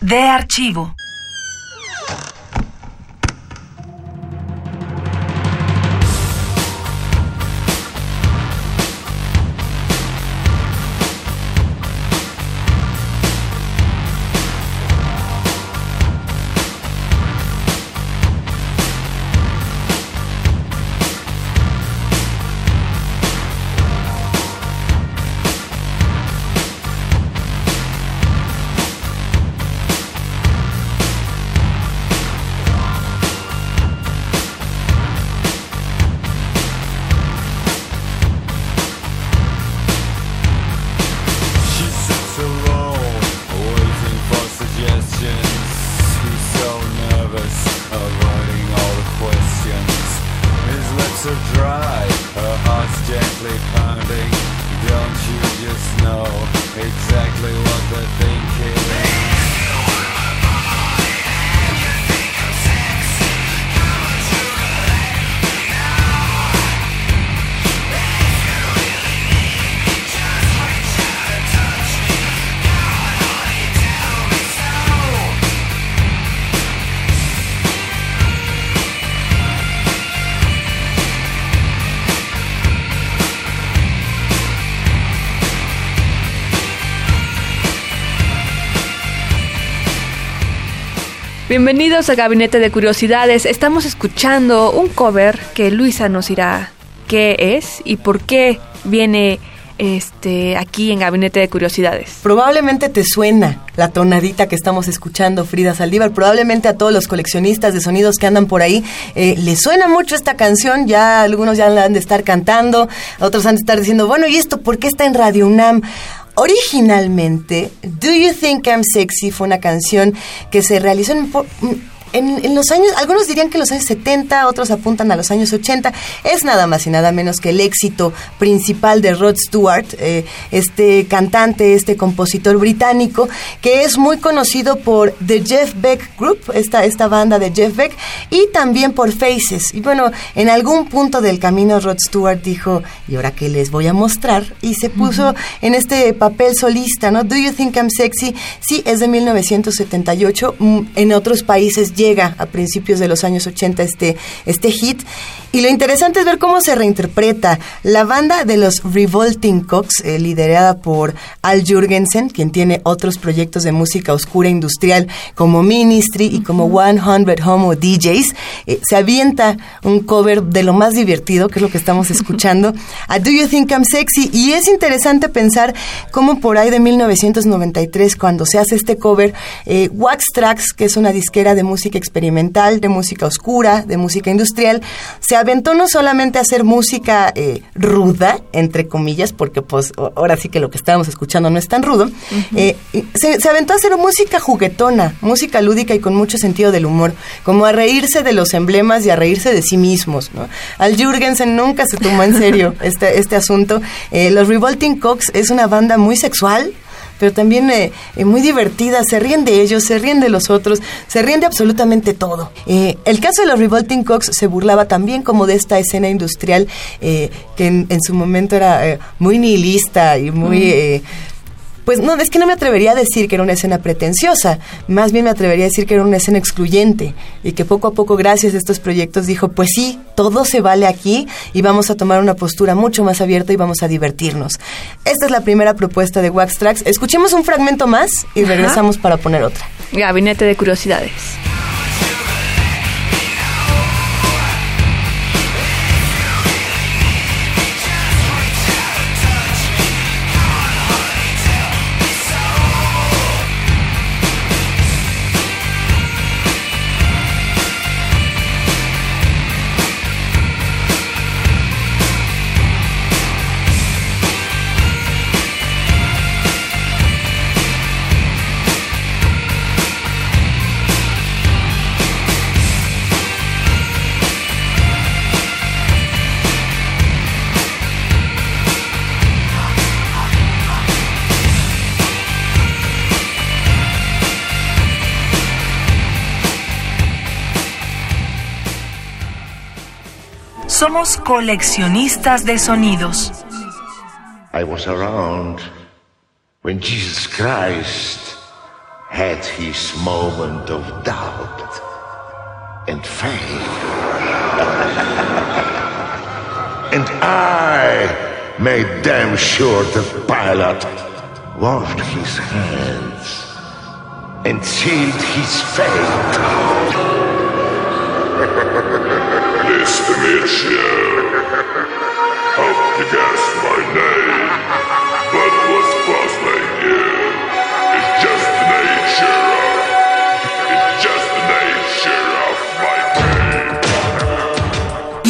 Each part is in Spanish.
De archivo. Bienvenidos a Gabinete de Curiosidades. Estamos escuchando un cover que Luisa nos dirá qué es y por qué viene este aquí en Gabinete de Curiosidades. Probablemente te suena la tonadita que estamos escuchando, Frida Saldívar. Probablemente a todos los coleccionistas de sonidos que andan por ahí eh, les suena mucho esta canción. Ya algunos ya la han de estar cantando, otros han de estar diciendo, bueno, ¿y esto por qué está en Radio UNAM? Originalmente, Do You Think I'm Sexy fue una canción que se realizó en, en, en los años, algunos dirían que en los años 70, otros apuntan a los años 80. Es nada más y nada menos que el éxito principal de Rod Stewart, eh, este cantante, este compositor británico, que es muy conocido por The Jeff Beck Group, esta, esta banda de Jeff Beck, y también por Faces. Y bueno, en algún punto del camino Rod Stewart dijo, ¿y ahora qué les voy a mostrar? Y se puso en este papel solista, ¿no? Do You Think I'm Sexy? Sí, es de 1978. Mm, En otros países llega a principios de los años 80 este, este hit. Y lo interesante es ver cómo se reinterpreta. La banda de los Revolting Cocks, eh, liderada por Al Jurgensen, quien tiene otros proyectos de música oscura industrial como Ministry y como 100 Homo DJs, eh, se avienta un cover de lo más divertido, que es lo que estamos escuchando, a Do You Think I'm Sexy. Y es interesante pensar cómo por ahí de 1993, cuando se hace este cover, eh, Wax Tracks, que es una disquera de música experimental, de música oscura, de música industrial, se aventó no solamente a hacer música eh, ruda, entre comillas, porque pues ahora sí que lo que estábamos escuchando no es tan rudo, eh, se, se aventó a hacer música juguetona, música lúdica y con mucho sentido del humor, como a reírse de los emblemas y a reírse de sí mismos. ¿no? Al Jürgensen nunca se tomó en serio este, este asunto. Eh, los Revolting Cocks es una banda muy sexual, pero también eh, eh, muy divertida, se ríen de ellos, se ríen de los otros, se ríen de absolutamente todo. Eh, el caso de los Revolting Cocks se burlaba también como de esta escena industrial eh, que en, en su momento era eh, muy nihilista y muy... eh, pues no, es que no me atrevería a decir que era una escena pretenciosa, más bien me atrevería a decir que era una escena excluyente y que poco a poco gracias a estos proyectos dijo, pues sí, todo se vale aquí y vamos a tomar una postura mucho más abierta y vamos a divertirnos. Esta es la primera propuesta de Wax Tracks. Escuchemos un fragmento más y Ajá. regresamos para poner otra. Gabinete de Curiosidades. Somos coleccionistas de sonidos. I was around when Jesus Christ had his moment of doubt and faith. and I made damn sure that Pilate washed his hands and sealed his fate. This to meet you. Hope you guessed my name.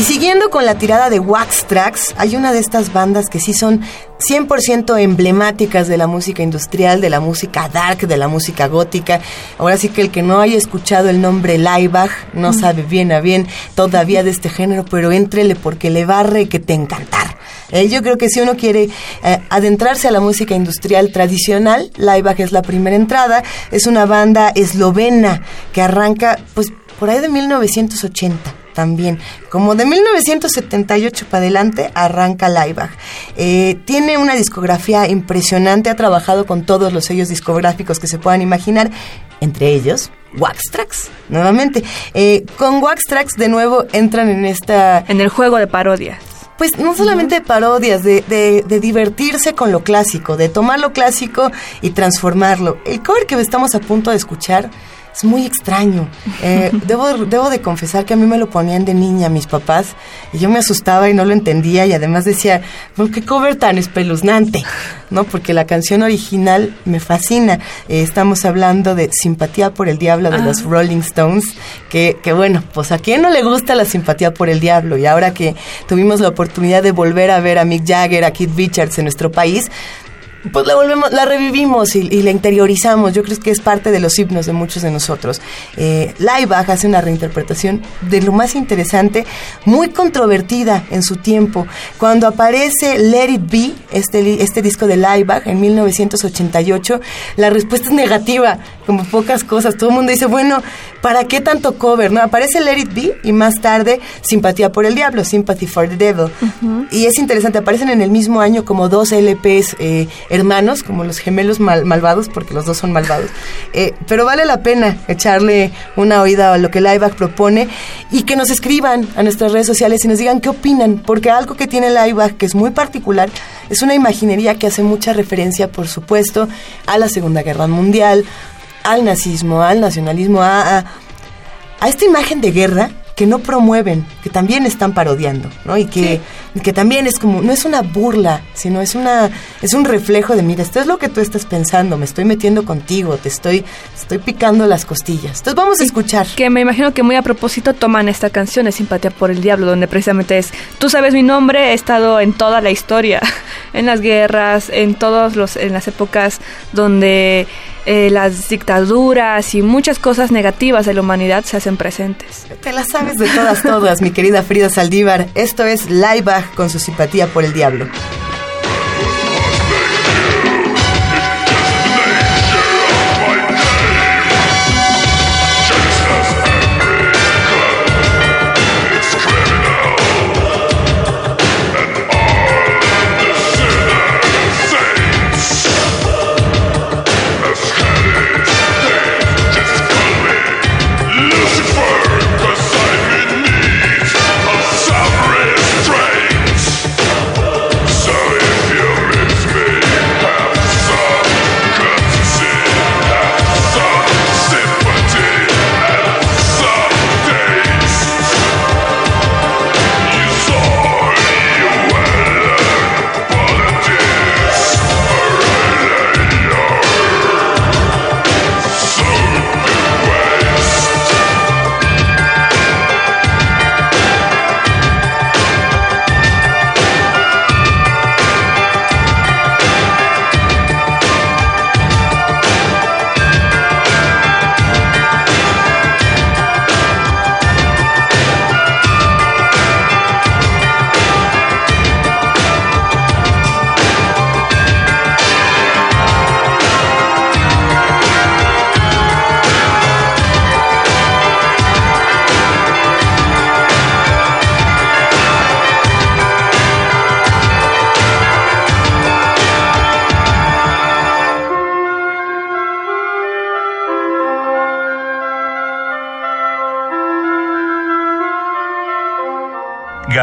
Siguiendo con la tirada de Wax Tracks, hay una de estas bandas que sí son 100% emblemáticas de la música industrial, de la música dark, de la música gótica. Ahora sí que el que no haya escuchado el nombre Laibach no sabe bien a bien todavía de este género, pero éntrele porque le barre que te encantar. Eh, yo creo que si uno quiere eh, adentrarse a la música industrial tradicional, Laibach es la primera entrada. Es una banda eslovena que arranca pues por ahí de 1980 también. Como de 1978 para adelante arranca Laibach. Eh, tiene una discografía impresionante, ha trabajado con todos los sellos discográficos que se puedan imaginar, entre ellos Wax Tracks, nuevamente. Eh, con Wax Tracks de nuevo entran en esta... En el juego de parodias. Pues no solamente de parodias, de, de, de, divertirse con lo clásico, de tomar lo clásico y transformarlo. El cover que estamos a punto de escuchar es muy extraño. Eh, debo, debo de confesar que a mí me lo ponían de niña mis papás y yo me asustaba y no lo entendía y además decía, ¿por qué cover tan espeluznante? ¿No? Porque la canción original me fascina. Eh, estamos hablando de Simpatía por el Diablo de ah. los Rolling Stones, que, que bueno, pues a quién no le gusta la simpatía por el diablo y ahora que tuvimos la oportunidad de volver a ver a Mick Jagger, a Keith Richards en nuestro país, pues la volvemos, la revivimos y, y, la interiorizamos. Yo creo que es parte de los himnos de muchos de nosotros. Eh, Laibach hace una reinterpretación de lo más interesante, muy controvertida en su tiempo. Cuando aparece Let It Be, este, este disco de Laibach en 1988, la respuesta es negativa, como pocas cosas. Todo el mundo dice, bueno, ¿para qué tanto cover? No, aparece Let It Be y más tarde Simpatía por el Diablo, Sympathy for the Devil. Uh -huh. Y es interesante, aparecen en el mismo año como dos LPs. Eh, hermanos, como los gemelos mal, malvados, porque los dos son malvados. Eh, pero vale la pena echarle una oída a lo que Laibach propone y que nos escriban a nuestras redes sociales y nos digan qué opinan, porque algo que tiene Laibach que es muy particular es una imaginería que hace mucha referencia, por supuesto, a la Segunda Guerra Mundial, al nazismo, al nacionalismo, a, a, esta imagen de guerra que no promueven, que también están parodiando, ¿no? Y que. Que también es como, no es una burla, sino es una, es un reflejo de, mira, esto es lo que tú estás pensando, me estoy metiendo contigo, te estoy, estoy picando las costillas. Entonces vamos a escuchar. Que me imagino que muy a propósito toman esta canción de Simpatía por el Diablo, donde precisamente es, tú sabes mi nombre, he estado en toda la historia, en las guerras, en todos los, en las épocas donde eh, las dictaduras y muchas cosas negativas de la humanidad se hacen presentes. Te las sabes de todas, todas, mi querida Frida Saldívar. Esto es Laibach con su simpatía por el diablo.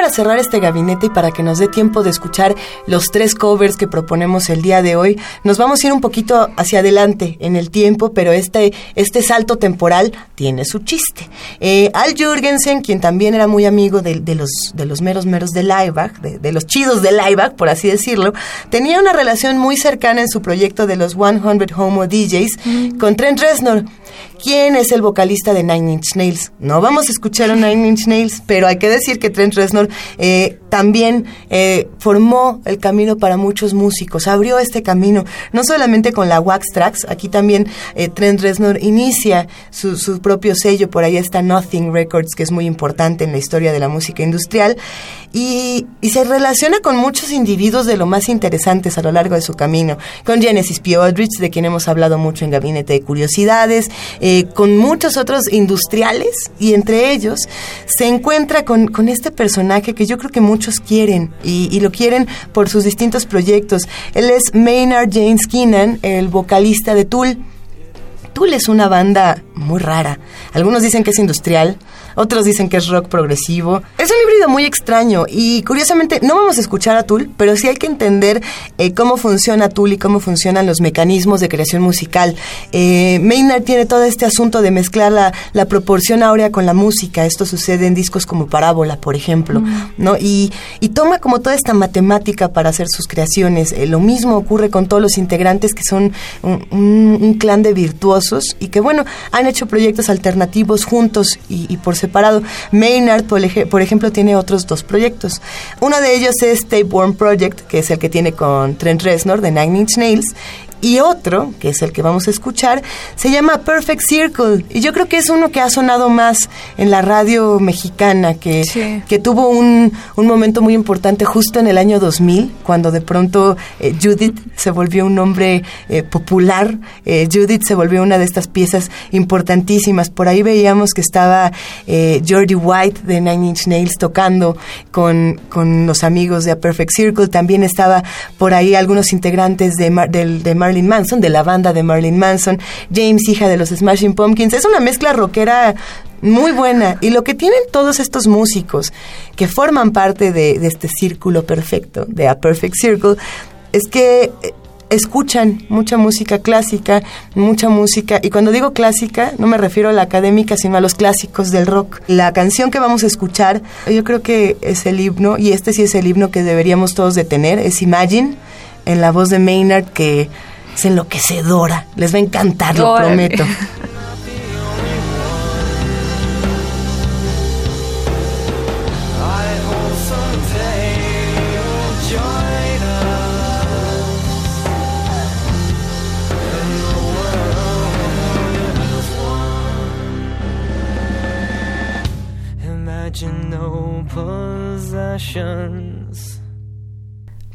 Para cerrar este gabinete y para que nos dé tiempo de escuchar los tres covers que proponemos el día de hoy, nos vamos a ir un poquito hacia adelante en el tiempo, pero este, este salto temporal tiene su chiste. Eh, Al Jurgensen, quien también era muy amigo de, de los, de los meros meros de Lieback, de, de los chidos de Lieback, por así decirlo, tenía una relación muy cercana en su proyecto de los 100 Homo DJs con Trent Reznor. ¿Quién es el vocalista de Nine Inch Nails? No vamos a escuchar a Nine Inch Nails, pero hay que decir que Trent Reznor eh, también eh, formó el camino para muchos músicos, abrió este camino, no solamente con la Wax Tracks, aquí también eh, Trent Reznor inicia su, su propio sello, por ahí está Nothing Records, que es muy importante en la historia de la música industrial, y, y se relaciona con muchos individuos de lo más interesantes a lo largo de su camino, con Genesis P. Aldrich, de quien hemos hablado mucho en Gabinete de Curiosidades, eh, con muchos otros industriales y entre ellos se encuentra con, con este personaje que yo creo que muchos quieren y, y, lo quieren por sus distintos proyectos. Él es Maynard James Keenan, el vocalista de Tool. Tool es una banda muy rara. Algunos dicen que es industrial, otros dicen que es rock progresivo. Es un híbrido muy extraño y curiosamente no vamos a escuchar a Tool, pero sí hay que entender eh, cómo funciona Tool y cómo funcionan los mecanismos de creación musical. Eh, Maynard tiene todo este asunto de mezclar la, la, proporción áurea con la música. Esto sucede en discos como Parábola, por ejemplo, mm. ¿no? Y, y, toma como toda esta matemática para hacer sus creaciones. Eh, lo mismo ocurre con todos los integrantes que son un, un, un, clan de virtuosos y que, bueno, han hecho proyectos alternativos juntos y, y por separado. Maynard, por, por, ejemplo, tiene otros dos proyectos. Uno de ellos es Tapeworm Project, que es el que tiene con Trent Reznor de Nine Inch Nails, y otro, que es el que vamos a escuchar, se llama Perfect Circle. Y yo creo que es uno que ha sonado más en la radio mexicana, que, sí. que tuvo un, un, momento muy importante justo en el año 2000, cuando de pronto eh, Judith se volvió un nombre eh, popular. Eh, Judith se volvió una de estas piezas importantísimas. Por ahí veíamos que estaba eh, Jordi White de Nine Inch Nails tocando con, con los amigos de A Perfect Circle. También estaba por ahí algunos integrantes de, Mar, del, de Mar Marilyn Manson, de la banda de Marilyn Manson, James, hija de los Smashing Pumpkins. Es una mezcla rockera muy buena. Y lo que tienen todos estos músicos que forman parte de, este círculo perfecto, de A Perfect Circle, es que escuchan mucha música clásica, mucha música, y cuando digo clásica no me refiero a la académica, sino a los clásicos del rock. La canción que vamos a escuchar, yo creo que es el himno, y este sí es el himno que deberíamos todos de tener, es Imagine, en la voz de Maynard, que es enloquecedora. Les va a encantar, lo Órale. prometo.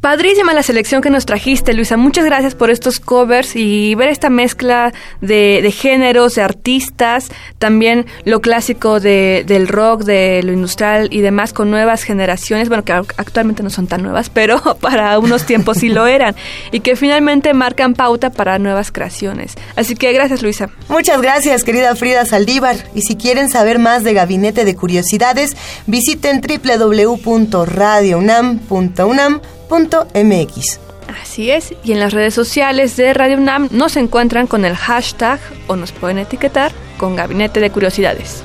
Padrísima la selección que nos trajiste, Luisa. Muchas gracias por estos covers y ver esta mezcla de, géneros, de artistas, también lo clásico de, del rock, de lo industrial y demás con nuevas generaciones, bueno, que actualmente no son tan nuevas, pero para unos tiempos sí lo eran, y que finalmente marcan pauta para nuevas creaciones. Así que gracias, Luisa. Muchas gracias, querida Frida Saldívar. Y si quieren saber más de Gabinete de Curiosidades, visiten www.radiounam.unam MX. Así es, y en las redes sociales de Radio UNAM nos encuentran con el hashtag o nos pueden etiquetar con Gabinete de Curiosidades.